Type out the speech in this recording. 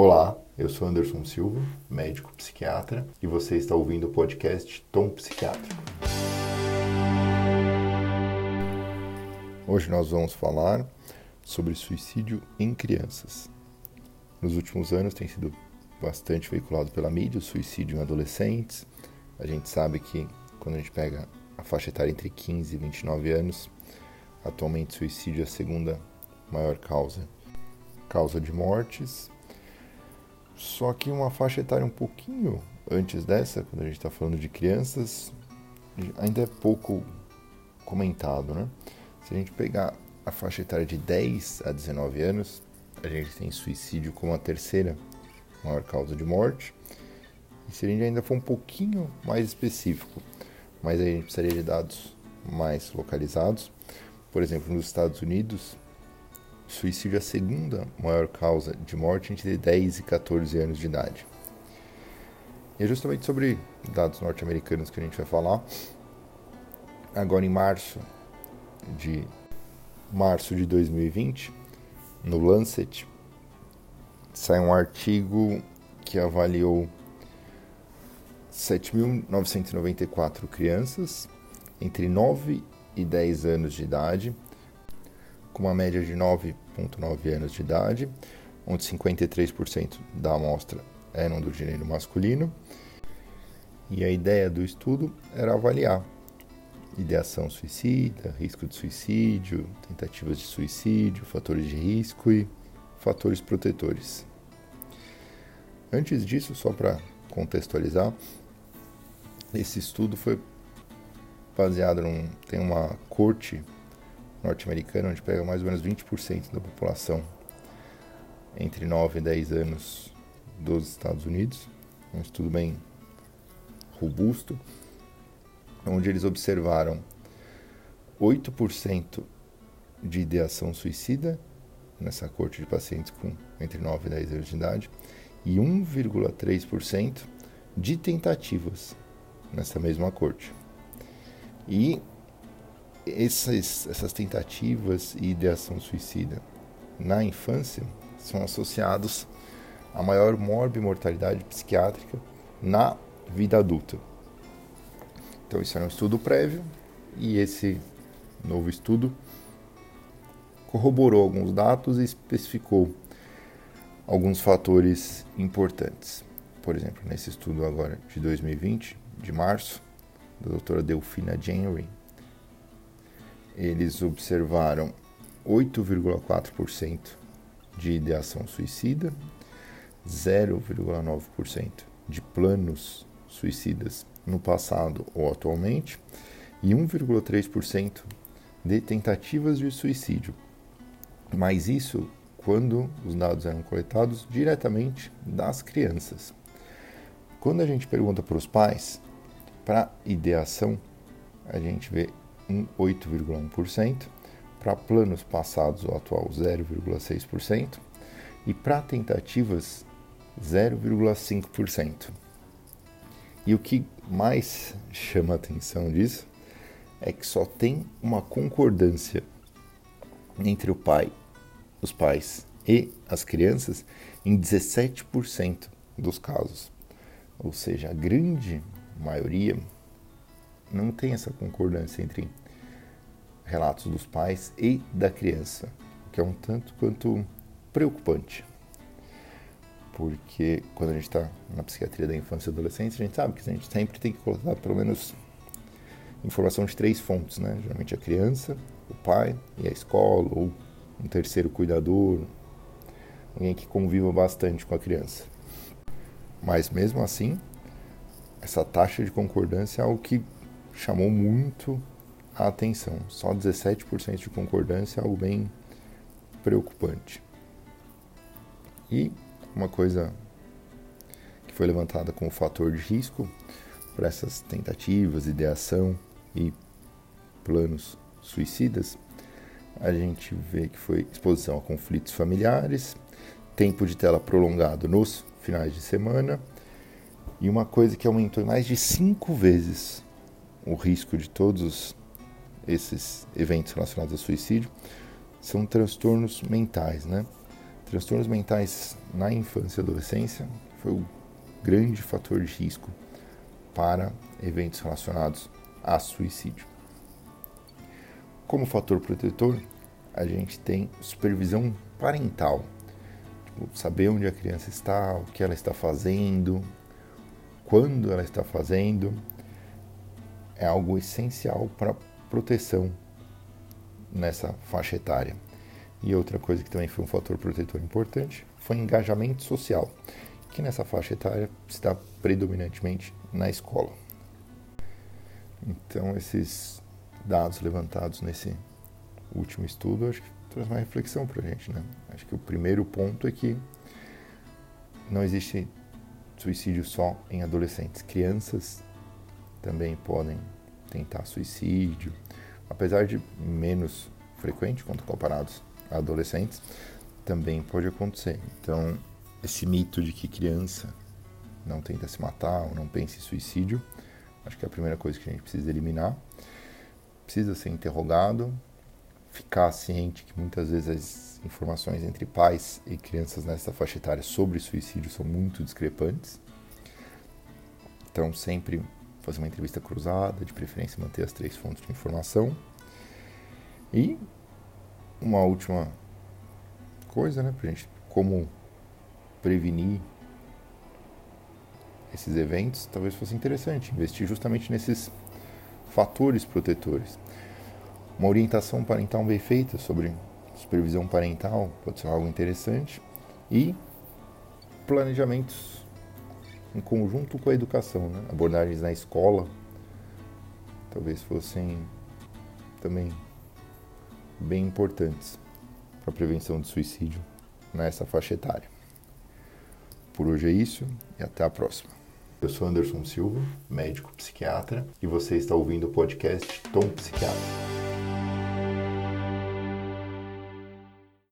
Olá, eu sou Anderson Silva, médico psiquiatra, e você está ouvindo o podcast Tom Psiquiátrico. Hoje nós vamos falar sobre suicídio em crianças. Nos últimos anos tem sido bastante veiculado pela mídia o suicídio em adolescentes. A gente sabe que quando a gente pega a faixa etária entre 15 e 29 anos, atualmente suicídio é a segunda maior causa causa de mortes. Só que uma faixa etária um pouquinho antes dessa, quando a gente está falando de crianças, ainda é pouco comentado, né? Se a gente pegar a faixa etária de 10 a 19 anos, a gente tem suicídio como a terceira maior causa de morte. E se a gente ainda for um pouquinho mais específico, mas aí a gente precisaria de dados mais localizados. Por exemplo, nos Estados Unidos, suicídio é a segunda maior causa de morte entre 10 e 14 anos de idade. E é justamente sobre dados norte-americanos que a gente vai falar. Agora em março de março de 2020, no Lancet, sai um artigo que avaliou 7.994 crianças entre 9 e 10 anos de idade com uma média de 9,9 anos de idade, onde 53% da amostra eram do gênero masculino. E a ideia do estudo era avaliar ideação suicida, risco de suicídio, tentativas de suicídio, fatores de risco e fatores protetores. Antes disso, só para contextualizar, esse estudo foi baseado num tem uma corte norte-americana, onde pega mais ou menos 20% da população entre 9 e 10 anos dos Estados Unidos. Um estudo bem robusto, onde eles observaram 8% de ideação suicida nessa corte de pacientes com entre 9 e 10 anos de idade e 1,3% de tentativas nessa mesma corte. E essas, essas tentativas e ideação suicida na infância são associados a maior morbimortalidade psiquiátrica na vida adulta. Então isso era um estudo prévio e esse novo estudo corroborou alguns dados e especificou alguns fatores importantes. Por exemplo, nesse estudo agora de 2020, de março, da doutora Delfina Jenry, eles observaram 8,4% de ideação suicida, 0,9% de planos suicidas no passado ou atualmente e 1,3% de tentativas de suicídio. Mas isso quando os dados eram coletados diretamente das crianças. Quando a gente pergunta para os pais, para ideação, a gente vê 8,1%, para planos passados ou atual 0,6% e para tentativas 0,5%. E o que mais chama a atenção disso é que só tem uma concordância entre o pai, os pais e as crianças em 17% dos casos. Ou seja, a grande maioria não tem essa concordância entre relatos dos pais e da criança, o que é um tanto quanto preocupante. Porque quando a gente está na psiquiatria da infância e adolescência, a gente sabe que a gente sempre tem que colocar pelo menos informação de três fontes, né? Geralmente a criança, o pai e a escola, ou um terceiro cuidador, alguém que conviva bastante com a criança. Mas mesmo assim, essa taxa de concordância é algo que chamou muito a atenção. Só 17% de concordância algo bem preocupante. E uma coisa que foi levantada como fator de risco para essas tentativas, ideação e planos suicidas, a gente vê que foi exposição a conflitos familiares, tempo de tela prolongado nos finais de semana e uma coisa que aumentou em mais de cinco vezes o risco de todos esses eventos relacionados ao suicídio são transtornos mentais, né? Transtornos mentais na infância e adolescência foi o grande fator de risco para eventos relacionados a suicídio. Como fator protetor, a gente tem supervisão parental, tipo, saber onde a criança está, o que ela está fazendo, quando ela está fazendo, é algo essencial para proteção nessa faixa etária. E outra coisa que também foi um fator protetor importante foi engajamento social, que nessa faixa etária está predominantemente na escola. Então, esses dados levantados nesse último estudo, acho que traz uma reflexão para a gente. Né? Acho que o primeiro ponto é que não existe suicídio só em adolescentes. Crianças também podem tentar suicídio, apesar de menos frequente quando comparados a adolescentes, também pode acontecer. Então, esse mito de que criança não tenta se matar ou não pensa em suicídio, acho que é a primeira coisa que a gente precisa eliminar. Precisa ser interrogado, ficar ciente que muitas vezes as informações entre pais e crianças nessa faixa etária sobre suicídio são muito discrepantes. Então, sempre fazer uma entrevista cruzada, de preferência manter as três fontes de informação. E uma última coisa, né, pra gente como prevenir esses eventos, talvez fosse interessante investir justamente nesses fatores protetores. Uma orientação parental bem feita sobre supervisão parental pode ser algo interessante e planejamentos em conjunto com a educação, né? abordagens na escola talvez fossem também bem importantes para a prevenção de suicídio nessa faixa etária. Por hoje é isso e até a próxima. Eu sou Anderson Silva, médico psiquiatra, e você está ouvindo o podcast Tom Psiquiatra.